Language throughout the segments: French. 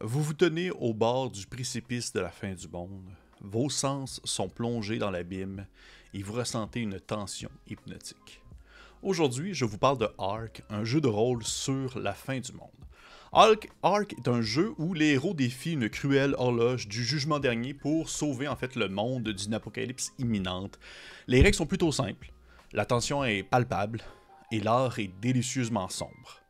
Vous vous tenez au bord du précipice de la fin du monde. Vos sens sont plongés dans l'abîme et vous ressentez une tension hypnotique. Aujourd'hui, je vous parle de Ark, un jeu de rôle sur la fin du monde. Ark, Ark est un jeu où les héros défient une cruelle horloge du jugement dernier pour sauver en fait le monde d'une apocalypse imminente. Les règles sont plutôt simples, la tension est palpable et l'art est délicieusement sombre.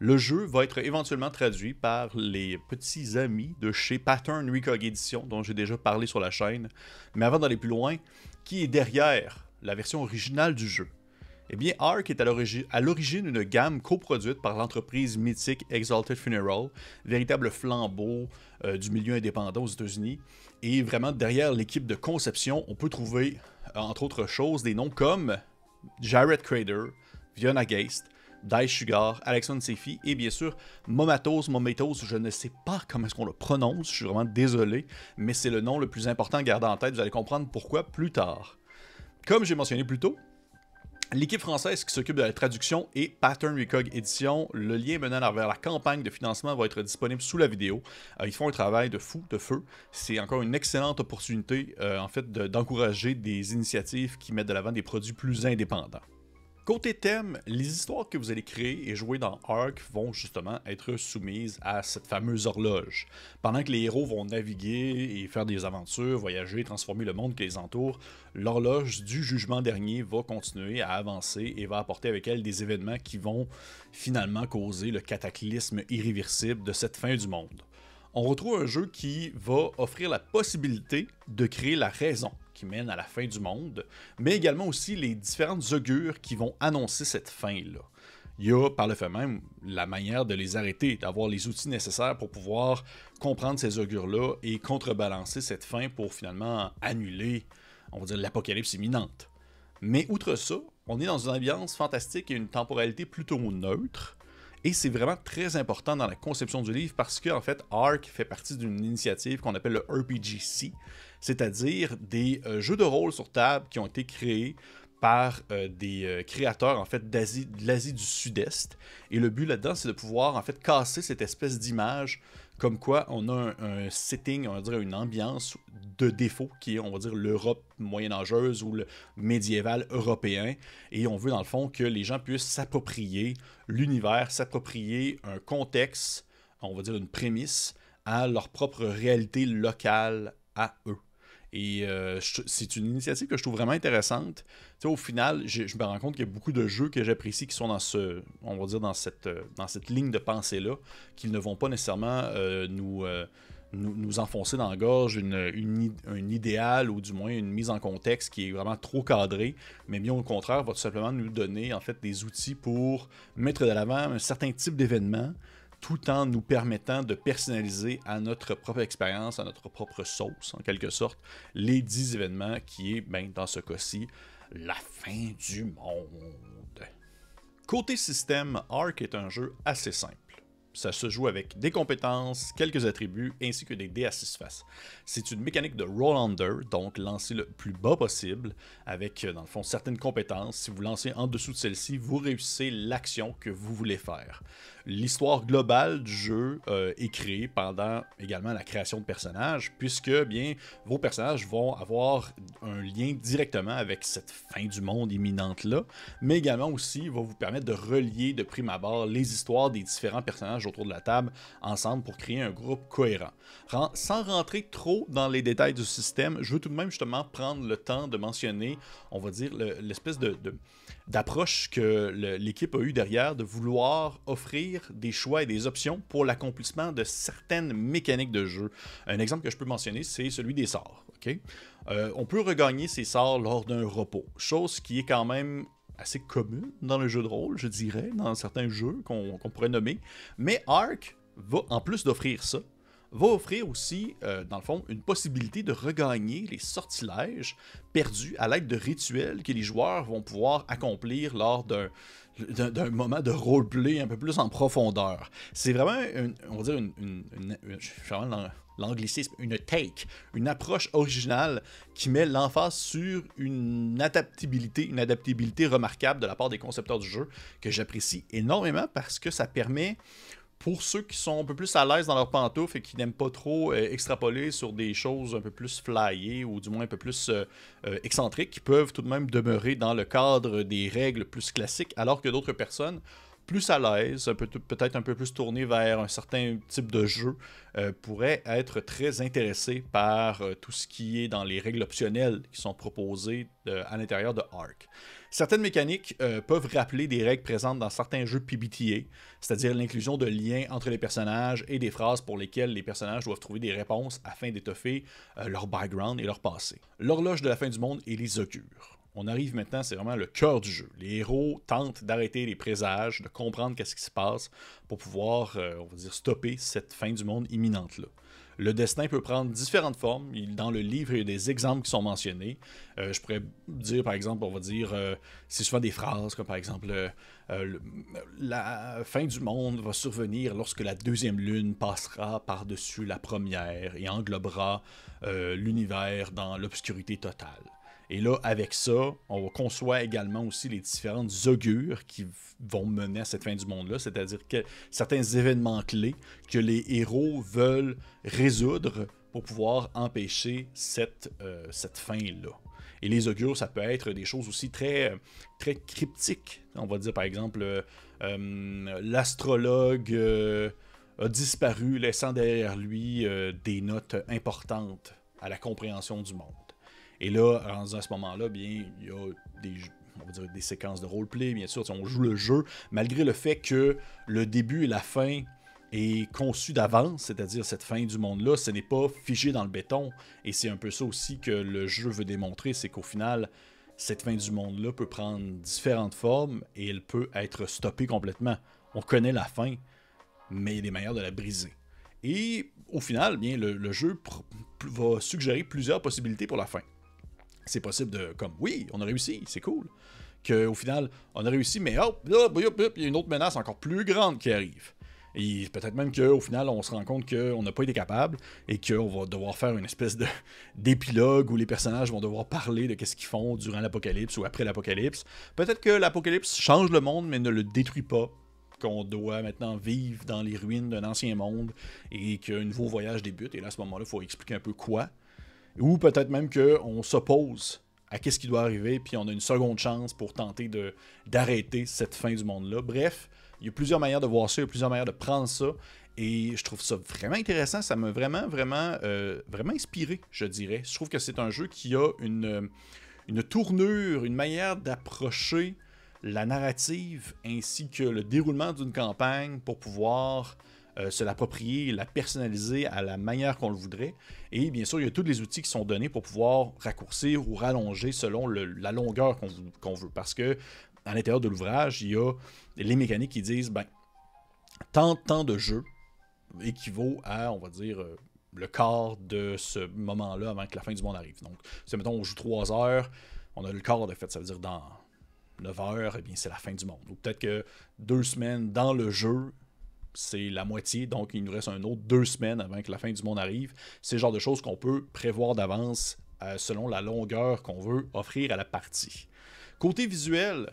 Le jeu va être éventuellement traduit par les petits amis de chez Pattern Recog Edition, dont j'ai déjà parlé sur la chaîne. Mais avant d'aller plus loin, qui est derrière la version originale du jeu? Eh bien, Ark est à l'origine une gamme coproduite par l'entreprise mythique Exalted Funeral, véritable flambeau euh, du milieu indépendant aux États-Unis. Et vraiment, derrière l'équipe de conception, on peut trouver, entre autres choses, des noms comme Jared Crader, Fiona Geist, Dice Sugar, Alexandre Sefi et bien sûr Momatos, Momatos, je ne sais pas comment est-ce qu'on le prononce, je suis vraiment désolé, mais c'est le nom le plus important à garder en tête, vous allez comprendre pourquoi plus tard. Comme j'ai mentionné plus tôt, L'équipe française qui s'occupe de la traduction est Pattern Recog Edition. Le lien menant vers la campagne de financement va être disponible sous la vidéo. Euh, ils font un travail de fou, de feu. C'est encore une excellente opportunité euh, en fait d'encourager des initiatives qui mettent de l'avant des produits plus indépendants. Côté thème, les histoires que vous allez créer et jouer dans Ark vont justement être soumises à cette fameuse horloge. Pendant que les héros vont naviguer et faire des aventures, voyager, transformer le monde qui les entoure, l'horloge du jugement dernier va continuer à avancer et va apporter avec elle des événements qui vont finalement causer le cataclysme irréversible de cette fin du monde. On retrouve un jeu qui va offrir la possibilité de créer la raison qui mène à la fin du monde, mais également aussi les différentes augures qui vont annoncer cette fin-là. Il y a par le fait même la manière de les arrêter, d'avoir les outils nécessaires pour pouvoir comprendre ces augures-là et contrebalancer cette fin pour finalement annuler, on va dire, l'apocalypse imminente. Mais outre ça, on est dans une ambiance fantastique et une temporalité plutôt neutre. Et c'est vraiment très important dans la conception du livre parce que, en fait, ARC fait partie d'une initiative qu'on appelle le RPGC, c'est-à-dire des euh, jeux de rôle sur table qui ont été créés par euh, des euh, créateurs en fait d'Asie, de l'Asie du Sud-Est. Et le but là-dedans, c'est de pouvoir en fait casser cette espèce d'image comme quoi on a un, setting, on va dire une ambiance de défaut qui est, on va dire, l'Europe moyenâgeuse ou le médiéval européen. Et on veut dans le fond que les gens puissent s'approprier l'univers, s'approprier un contexte, on va dire une prémisse à leur propre réalité locale à eux. Et euh, c'est une initiative que je trouve vraiment intéressante. au final, je me rends compte qu'il y a beaucoup de jeux que j'apprécie qui sont dans ce, on va dire dans cette, euh, dans cette ligne de pensée là, qu'ils ne vont pas nécessairement euh, nous, nous, enfoncer dans la gorge une, une, un idéal ou du moins une mise en contexte qui est vraiment trop cadrée, mais bien au contraire va tout simplement nous donner en fait des outils pour mettre de l'avant un certain type d'événement tout en nous permettant de personnaliser à notre propre expérience, à notre propre sauce, en quelque sorte, les 10 événements qui est, ben, dans ce cas-ci, la fin du monde. Côté système, Ark est un jeu assez simple. Ça se joue avec des compétences, quelques attributs, ainsi que des dés à 6 faces. C'est une mécanique de roll under, donc lancer le plus bas possible, avec, dans le fond, certaines compétences. Si vous lancez en dessous de celle-ci, vous réussissez l'action que vous voulez faire. L'histoire globale du jeu euh, est créée pendant également la création de personnages, puisque bien vos personnages vont avoir un lien directement avec cette fin du monde imminente-là, mais également aussi va vous permettre de relier de prime abord les histoires des différents personnages autour de la table ensemble pour créer un groupe cohérent. Sans rentrer trop dans les détails du système, je veux tout de même justement prendre le temps de mentionner, on va dire, l'espèce de d'approche que l'équipe a eu derrière de vouloir offrir des choix et des options pour l'accomplissement de certaines mécaniques de jeu. Un exemple que je peux mentionner, c'est celui des sorts. Euh, on peut regagner ses sorts lors d'un repos, chose qui est quand même assez commune dans le jeu de rôle, je dirais, dans certains jeux qu'on pourrait nommer. Mais Ark va, en plus d'offrir ça, va offrir aussi, euh, dans le fond, une possibilité de regagner les sortilèges perdus à l'aide de rituels que les joueurs vont pouvoir accomplir lors d'un moment de roleplay un peu plus en profondeur. C'est vraiment, on va dire, une, une, l'anglicisme, une take, une approche originale qui met l'emphase sur une adaptabilité, une adaptabilité remarquable de la part des concepteurs du jeu que j'apprécie énormément parce que ça permet pour ceux qui sont un peu plus à l'aise dans leurs pantoufles et qui n'aiment pas trop euh, extrapoler sur des choses un peu plus flyées ou du moins un peu plus euh, euh, excentriques, qui peuvent tout de même demeurer dans le cadre des règles plus classiques, alors que d'autres personnes plus à l'aise, peut-être un peu plus tournées vers un certain type de jeu, pourraient être très intéressés par tout ce qui est dans les règles optionnelles qui sont proposées à l'intérieur de Ark. Certaines mécaniques euh, peuvent rappeler des règles présentes dans certains jeux PBTA, c'est-à-dire l'inclusion de liens entre les personnages et des phrases pour lesquelles les personnages doivent trouver des réponses afin d'étoffer euh, leur background et leur passé. L'horloge de la fin du monde et les augures. On arrive maintenant, c'est vraiment le cœur du jeu. Les héros tentent d'arrêter les présages, de comprendre qu'est-ce qui se passe pour pouvoir, euh, on va dire, stopper cette fin du monde imminente-là. Le destin peut prendre différentes formes. Dans le livre, il y a des exemples qui sont mentionnés. Euh, je pourrais dire, par exemple, on va dire, euh, c'est souvent des phrases comme par exemple, la fin du monde va survenir lorsque la deuxième lune passera par-dessus la première et englobera l'univers dans l'obscurité totale. Et là, avec ça, on conçoit également aussi les différentes augures qui vont mener à cette fin du monde-là, c'est-à-dire que certains événements clés que les héros veulent résoudre pour pouvoir empêcher cette, euh, cette fin-là. Et les augures, ça peut être des choses aussi très, très cryptiques. On va dire par exemple, euh, euh, l'astrologue a disparu, laissant derrière lui des notes importantes à la compréhension du monde. Et là, à ce moment-là, bien, il y a des, séquences de roleplay, bien sûr, on joue le jeu, malgré le fait que le début et la fin est conçu d'avance, c'est-à-dire cette fin du monde-là, ce n'est pas figé dans le béton. Et c'est un peu ça aussi que le jeu veut démontrer, c'est qu'au final, cette fin du monde-là peut prendre différentes formes et elle peut être stoppée complètement. On connaît la fin, mais il des manières de la briser. Et au final, bien, le jeu va suggérer plusieurs possibilités pour la fin c'est possible de, comme, oui, on a réussi, c'est cool. Qu'au final, on a réussi, mais hop, hop, hop, il y a une autre menace encore plus grande qui arrive. Et peut-être même qu'au final, on se rend compte qu'on n'a pas été capable et qu'on va devoir faire une espèce de d'épilogue où les personnages vont devoir parler de ce qu'ils font durant l'apocalypse ou après l'apocalypse. Peut-être que l'apocalypse change le monde mais ne le détruit pas. Qu'on doit maintenant vivre dans les ruines d'un ancien monde et qu'un nouveau voyage débute. Et là, à ce moment-là, il faut expliquer un peu quoi. Ou peut-être même qu'on s'oppose à ce qui doit arriver, puis on a une seconde chance pour tenter d'arrêter cette fin du monde-là. Bref, il y a plusieurs manières de voir ça, il y a plusieurs manières de prendre ça. Et je trouve ça vraiment intéressant. Ça m'a vraiment, vraiment, euh, vraiment inspiré, je dirais. Je trouve que c'est un jeu qui a une, une tournure, une manière d'approcher la narrative ainsi que le déroulement d'une campagne pour pouvoir euh, se l'approprier, la personnaliser à la manière qu'on le voudrait. Et bien sûr, il y a tous les outils qui sont donnés pour pouvoir raccourcir ou rallonger selon la longueur qu'on veut. Parce que à l'intérieur de l'ouvrage, il y a les mécaniques qui disent ben, tant, tant de jeux équivaut à, on va dire, euh, le quart de ce moment-là avant que la fin du monde arrive. Donc, si mettons on joue 3 heures, on a le quart de fait, ça veut dire dans 9 heures, eh bien c'est la fin du monde. Ou peut-être que deux semaines dans le jeu, c'est la moitié, donc il nous reste un autre deux semaines avant que la fin du monde arrive. C'est le genre de choses qu'on peut prévoir d'avance euh, selon la longueur qu'on veut offrir à la partie. Côté visuel,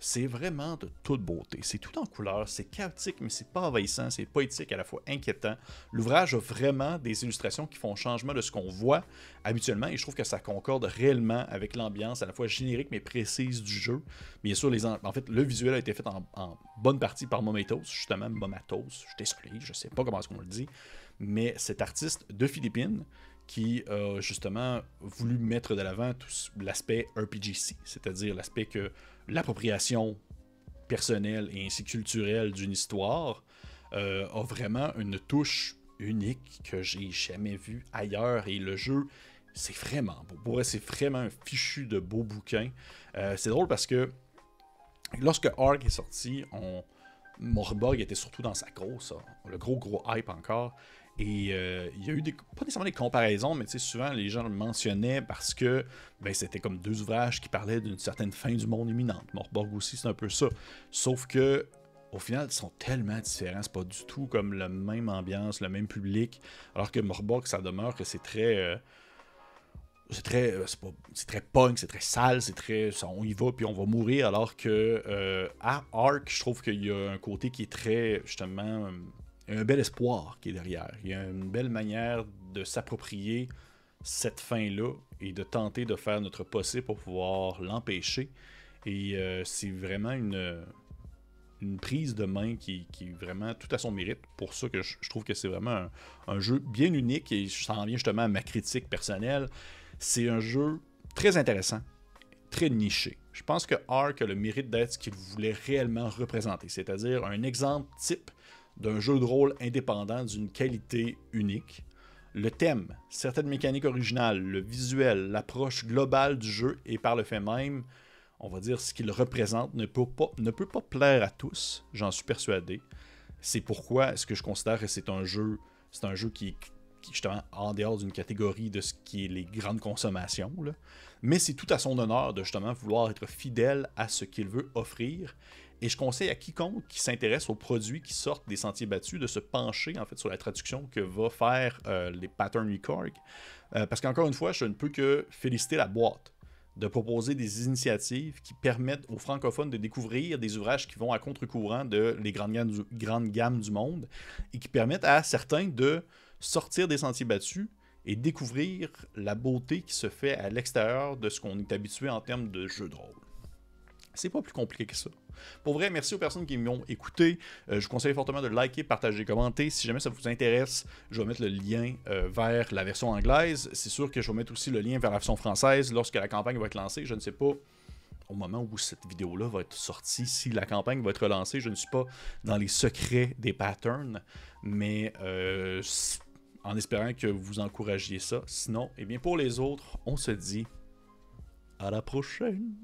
c'est vraiment de toute beauté. C'est tout en couleur, c'est chaotique, mais c'est pas envahissant, c'est poétique, à la fois inquiétant. L'ouvrage a vraiment des illustrations qui font changement de ce qu'on voit habituellement, et je trouve que ça concorde réellement avec l'ambiance à la fois générique mais précise du jeu. Bien sûr, les en... fait, le visuel a été fait en, bonne partie par Momatos, justement, Momatos, je suis je sais pas comment est-ce qu'on le dit, mais cet artiste de Philippines, qui a justement voulu mettre de l'avant l'aspect RPGC, c'est-à-dire l'aspect que l'appropriation personnelle et ainsi culturelle d'une histoire euh, a vraiment une touche unique que j'ai jamais vue ailleurs et le jeu c'est vraiment beau. C'est vraiment un fichu de beau bouquin. Euh, c'est drôle parce que lorsque Ark est sorti, on... Morborg était surtout dans sa grosse, le gros gros hype encore. Et euh, il y a eu des, pas nécessairement des comparaisons, mais souvent les gens le mentionnaient parce que ben, c'était comme deux ouvrages qui parlaient d'une certaine fin du monde imminente. Morborg aussi, c'est un peu ça. Sauf que au final, ils sont tellement différents. C'est pas du tout comme la même ambiance, le même public. Alors que Morborg, ça demeure que c'est très. Euh, c'est très, euh, c'est très punk, c'est très sale, c'est très, on y va puis on va mourir. Alors que à Ark, je trouve qu'il y a un côté qui est très justement a un bel espoir qui est derrière. Il y a une belle manière de s'approprier cette fin-là et de tenter de faire notre possible pour pouvoir l'empêcher. Et euh, c'est vraiment une, une prise de main qui, est vraiment tout à son mérite. Pour ça que je, trouve que c'est vraiment un, jeu bien unique et ça en vient justement à ma critique personnelle. C'est un jeu très intéressant, très niché. Je pense que Ark a le mérite d'être ce qu'il voulait réellement représenter, c'est-à-dire un exemple type d'un jeu de rôle indépendant d'une qualité unique. Le thème, certaines mécaniques originales, le visuel, l'approche globale du jeu et par le fait même, on va dire ce qu'il représente ne peut, pas, ne peut pas plaire à tous, j'en suis persuadé. C'est pourquoi est-ce que je considère que c'est un jeu, c'est un jeu qui est justement en dehors d'une catégorie de ce qui est les grandes consommations. Mais c'est tout à son honneur de justement vouloir être fidèle à ce qu'il veut offrir et je conseille à quiconque qui s'intéresse aux produits qui sortent des sentiers battus de se pencher en fait sur la traduction que va faire euh, les Pattern Record. Euh, parce qu'encore une fois, je ne peux que féliciter la boîte de proposer des initiatives qui permettent aux francophones de découvrir des ouvrages qui vont à contre-courant de les grandes gammes, du, grandes gammes du monde et qui permettent à certains de sortir des sentiers battus et découvrir la beauté qui se fait à l'extérieur de ce qu'on est habitué en termes de jeux de rôle. C'est pas plus compliqué que ça. Pour vrai, merci aux personnes qui m'ont écouté. Euh, je vous conseille fortement de liker, partager, commenter. Si jamais ça vous intéresse, je vais mettre le lien euh, vers la version anglaise. C'est sûr que je vais mettre aussi le lien vers la version française lorsque la campagne va être lancée. Je ne sais pas au moment où cette vidéo-là va être sortie, si la campagne va être lancée. Je ne suis pas dans les secrets des patterns, mais euh, en espérant que vous encouragiez ça. Sinon, eh bien pour les autres, on se dit à la prochaine.